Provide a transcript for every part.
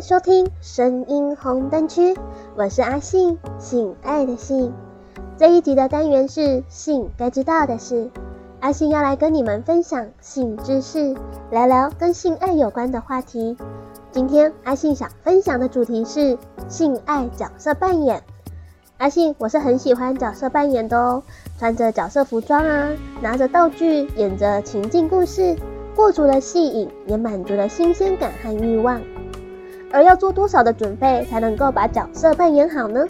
收听声音红灯区，我是阿信，性爱的性。这一集的单元是性该知道的事，阿信要来跟你们分享性知识，聊聊跟性爱有关的话题。今天阿信想分享的主题是性爱角色扮演。阿信我是很喜欢角色扮演的哦，穿着角色服装啊，拿着道具，演着情境故事，过足了戏瘾，也满足了新鲜感和欲望。而要做多少的准备才能够把角色扮演好呢？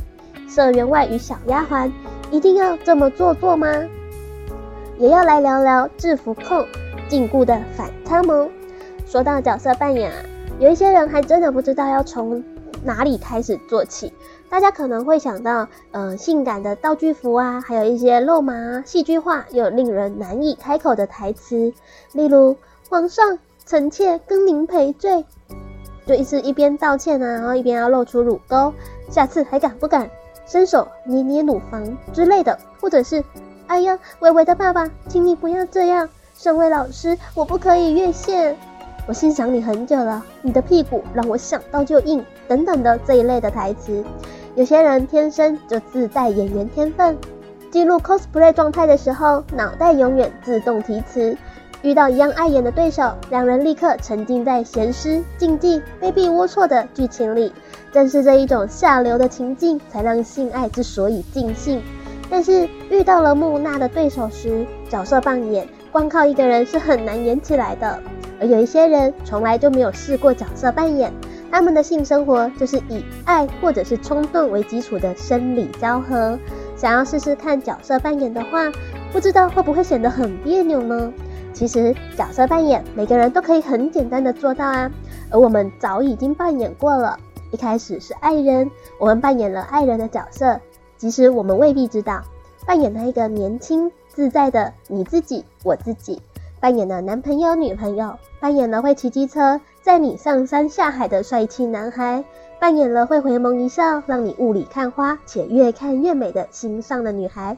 社员外与小丫鬟一定要这么做作吗？也要来聊聊制服控禁锢的反差萌。说到角色扮演啊，有一些人还真的不知道要从哪里开始做起。大家可能会想到，呃，性感的道具服啊，还有一些肉麻、戏剧化又令人难以开口的台词，例如“皇上，臣妾跟您赔罪”，就一直一边道歉啊，然后一边要露出乳沟，下次还敢不敢伸手捏捏乳房之类的，或者是“哎呀，微微的爸爸，请你不要这样，身为老师，我不可以越线，我欣赏你很久了，你的屁股让我想到就硬”等等的这一类的台词。有些人天生就自带演员天分，进入 cosplay 状态的时候，脑袋永远自动提词。遇到一样爱演的对手，两人立刻沉浸在咸湿、禁忌、卑鄙龌龊的剧情里。正是这一种下流的情境，才让性爱之所以尽兴。但是遇到了木讷的对手时，角色扮演光靠一个人是很难演起来的。而有一些人从来就没有试过角色扮演。他们的性生活就是以爱或者是冲动为基础的生理交合。想要试试看角色扮演的话，不知道会不会显得很别扭呢？其实角色扮演每个人都可以很简单的做到啊。而我们早已经扮演过了。一开始是爱人，我们扮演了爱人的角色，即使我们未必知道，扮演了一个年轻自在的你自己，我自己。扮演了男朋友、女朋友，扮演了会骑机车载你上山下海的帅气男孩，扮演了会回眸一笑让你雾里看花且越看越美的心上的女孩。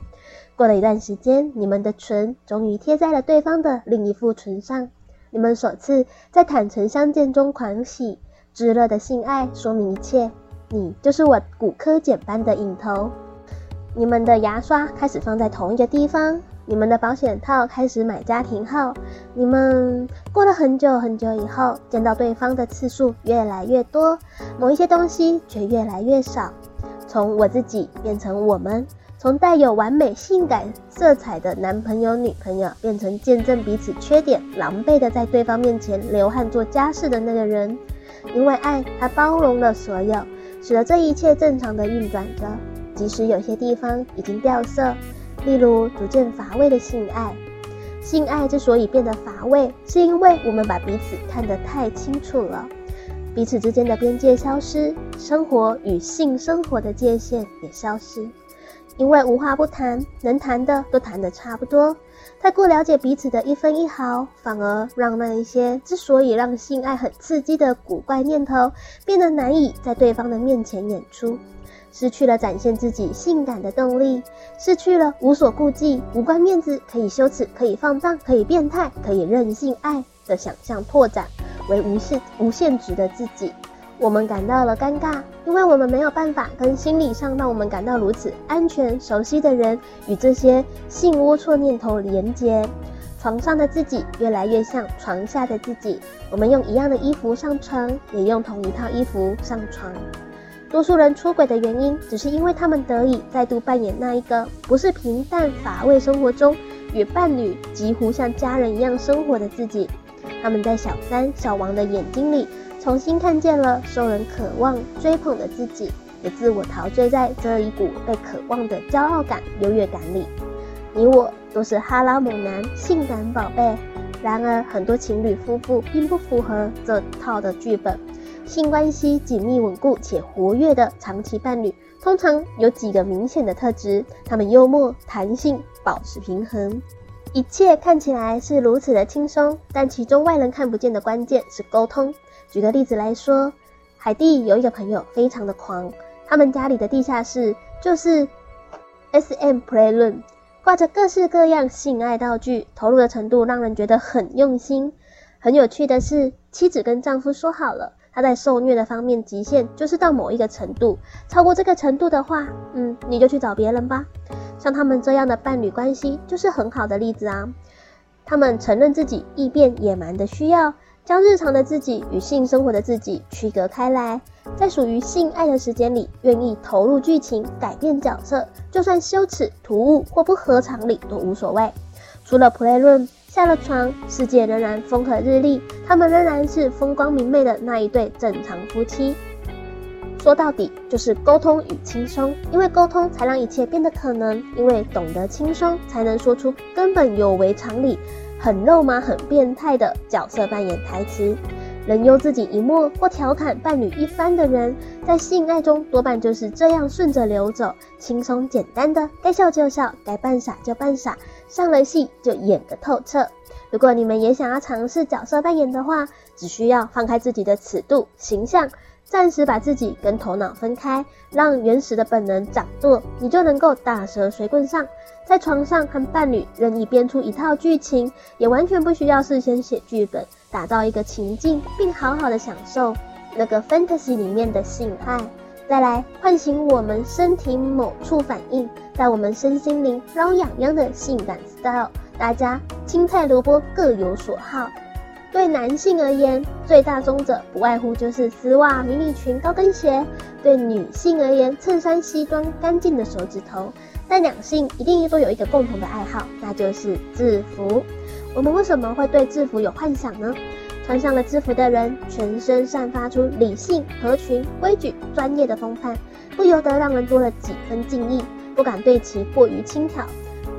过了一段时间，你们的唇终于贴在了对方的另一副唇上，你们首次在坦诚相见中狂喜，炙热的性爱说明一切。你就是我骨科简般的影头。你们的牙刷开始放在同一个地方。你们的保险套开始买家庭号，你们过了很久很久以后，见到对方的次数越来越多，某一些东西却越来越少。从我自己变成我们，从带有完美性感色彩的男朋友女朋友，变成见证彼此缺点、狼狈的在对方面前流汗做家事的那个人。因为爱，它包容了所有，使得这一切正常的运转着，即使有些地方已经掉色。例如逐渐乏味的性爱，性爱之所以变得乏味，是因为我们把彼此看得太清楚了，彼此之间的边界消失，生活与性生活的界限也消失，因为无话不谈，能谈的都谈得差不多，太过了解彼此的一分一毫，反而让那一些之所以让性爱很刺激的古怪念头，变得难以在对方的面前演出。失去了展现自己性感的动力，失去了无所顾忌、无关面子、可以羞耻、可以放荡、可以变态、可以任性爱的想象拓展为无限无限值的自己。我们感到了尴尬，因为我们没有办法跟心理上让我们感到如此安全、熟悉的人与这些性龌龊念头连接。床上的自己越来越像床下的自己。我们用一样的衣服上床，也用同一套衣服上床。多数人出轨的原因，只是因为他们得以再度扮演那一个不是平淡乏味生活中与伴侣几乎像家人一样生活的自己。他们在小三、小王的眼睛里，重新看见了受人渴望追捧的自己，也自我陶醉在这一股被渴望的骄傲感、优越感里。你我都是哈拉猛男、性感宝贝，然而很多情侣夫妇并不符合这套的剧本。性关系紧密稳固且活跃的长期伴侣，通常有几个明显的特质：他们幽默、弹性、保持平衡，一切看起来是如此的轻松。但其中外人看不见的关键是沟通。举个例子来说，海蒂有一个朋友非常的狂，他们家里的地下室就是 SM Playroom，挂着各式各样性爱道具，投入的程度让人觉得很用心。很有趣的是，妻子跟丈夫说好了。他在受虐的方面极限就是到某一个程度，超过这个程度的话，嗯，你就去找别人吧。像他们这样的伴侣关系就是很好的例子啊。他们承认自己异变野蛮的需要，将日常的自己与性生活的自己区隔开来，在属于性爱的时间里，愿意投入剧情，改变角色，就算羞耻、突兀或不合常理都无所谓。除了 Playroom。下了床，世界仍然风和日丽，他们仍然是风光明媚的那一对正常夫妻。说到底，就是沟通与轻松，因为沟通才让一切变得可能，因为懂得轻松，才能说出根本有违常理、很肉麻、很变态的角色扮演台词。能用自己一默或调侃伴侣一番的人，在性爱中多半就是这样顺着流走，轻松简单的，该笑就笑，该扮傻就扮傻。上了戏就演个透彻。如果你们也想要尝试角色扮演的话，只需要放开自己的尺度、形象，暂时把自己跟头脑分开，让原始的本能掌舵，你就能够打蛇随棍上，在床上和伴侣任意编出一套剧情，也完全不需要事先写剧本，打造一个情境，并好好的享受那个 fantasy 里面的性爱。再来唤醒我们身体某处反应，在我们身心灵挠痒痒的性感 style，大家青菜萝卜各有所好。对男性而言，最大宗者不外乎就是丝袜、迷你裙、高跟鞋；对女性而言，衬衫、西装、干净的手指头。但两性一定都有一个共同的爱好，那就是制服。我们为什么会对制服有幻想呢？穿上了制服的人，全身散发出理性、合群、规矩、专业的风范，不由得让人多了几分敬意，不敢对其过于轻佻。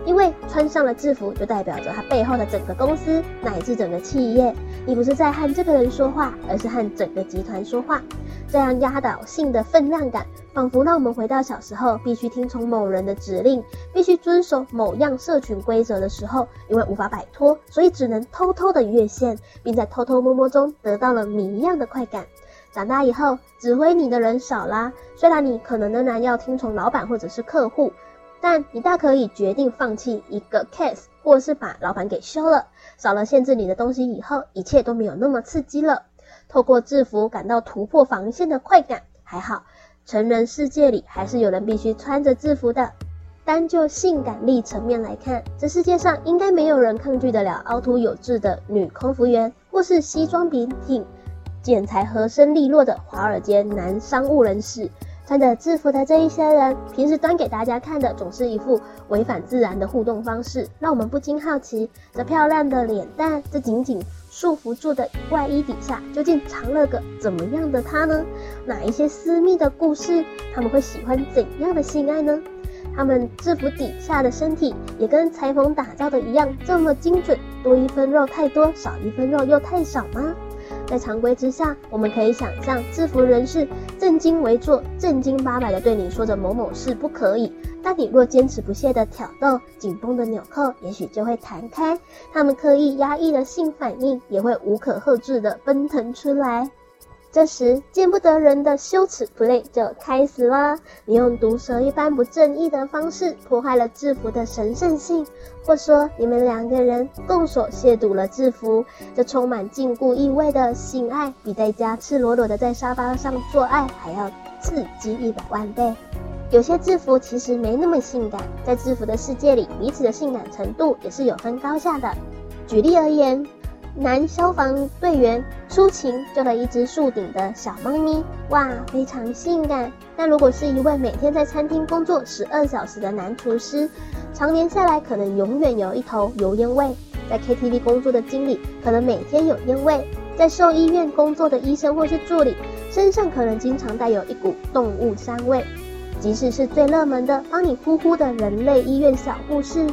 因为穿上了制服，就代表着他背后的整个公司乃至整个企业。你不是在和这个人说话，而是和整个集团说话。这样压倒性的分量感，仿佛让我们回到小时候必须听从某人的指令，必须遵守某样社群规则的时候，因为无法摆脱，所以只能偷偷的越线，并在偷偷摸摸中得到了谜一样的快感。长大以后，指挥你的人少啦，虽然你可能仍然要听从老板或者是客户。但你大可以决定放弃一个 case，或是把老板给休了，少了限制你的东西以后，一切都没有那么刺激了。透过制服感到突破防线的快感，还好，成人世界里还是有人必须穿着制服的。单就性感力层面来看，这世界上应该没有人抗拒得了凹凸有致的女空服员，或是西装笔挺、剪裁合身利落的华尔街男商务人士。穿着制服的这一些人，平时端给大家看的总是一副违反自然的互动方式，让我们不禁好奇：这漂亮的脸蛋，这紧紧束缚住的外衣底下，究竟藏了个怎么样的他呢？哪一些私密的故事？他们会喜欢怎样的性爱呢？他们制服底下的身体也跟裁缝打造的一样这么精准？多一分肉太多，少一分肉又太少吗？在常规之下，我们可以想象制服人士正襟危坐、正经八百的对你说着某某事不可以，但你若坚持不懈的挑逗，紧绷的纽扣也许就会弹开，他们刻意压抑的性反应也会无可遏制的奔腾出来。这时，见不得人的羞耻 play 就开始了。你用毒蛇一般不正义的方式破坏了制服的神圣性，或说你们两个人共手亵渎了制服。这充满禁锢意味的性爱，比在家赤裸裸的在沙发上做爱还要刺激一百万倍。有些制服其实没那么性感，在制服的世界里，彼此的性感程度也是有分高下的。举例而言。男消防队员出勤救了一只树顶的小猫咪，哇，非常性感。但如果是一位每天在餐厅工作十二小时的男厨师，常年下来可能永远有一头油烟味；在 KTV 工作的经理，可能每天有烟味；在兽医院工作的医生或是助理，身上可能经常带有一股动物膻味。即使是最热门的帮你呼呼的人类医院小护士。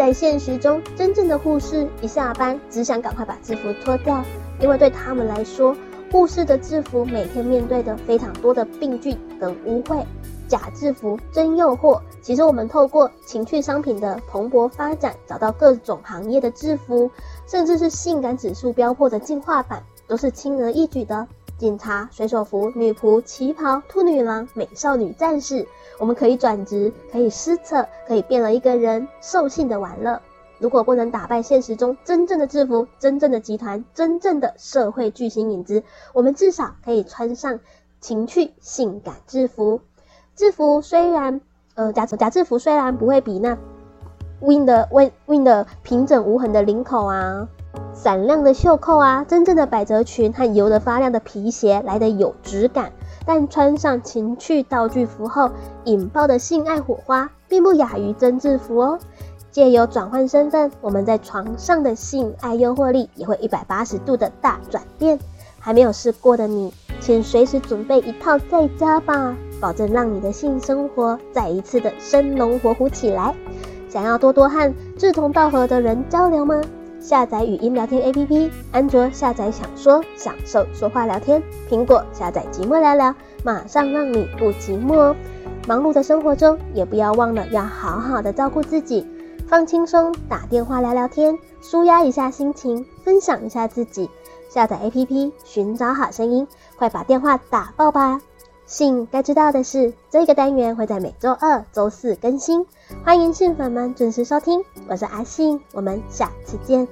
在现实中，真正的护士一下班只想赶快把制服脱掉，因为对他们来说，护士的制服每天面对的非常多的病菌跟污秽。假制服真诱惑。其实我们透过情趣商品的蓬勃发展，找到各种行业的制服，甚至是性感指数飙破的进化版，都是轻而易举的。警察、水手服、女仆、旗袍、兔女郎、美少女战士，我们可以转职，可以施策，可以变了一个人，兽性的玩乐。如果不能打败现实中真正的制服、真正的集团、真正的社会巨星影子，我们至少可以穿上情趣性感制服。制服虽然，呃，假假制服虽然不会比那 Win 的 Win Win 的平整无痕的领口啊、闪亮的袖扣啊、真正的百褶裙和油得发亮的皮鞋来得有质感，但穿上情趣道具服后引爆的性爱火花，并不亚于真制服哦。借由转换身份，我们在床上的性爱诱惑力也会一百八十度的大转变。还没有试过的你，请随时准备一套在家吧，保证让你的性生活再一次的生龙活虎起来。想要多多和志同道合的人交流吗？下载语音聊天 APP，安卓下载想说，享受说话聊天；苹果下载寂寞聊聊，马上让你不寂寞哦。忙碌的生活中，也不要忘了要好好的照顾自己。放轻松，打电话聊聊天，舒压一下心情，分享一下自己。下载 APP，寻找好声音，快把电话打爆吧！信该知道的是，这个单元会在每周二、周四更新，欢迎信粉们准时收听。我是阿信，我们下次见。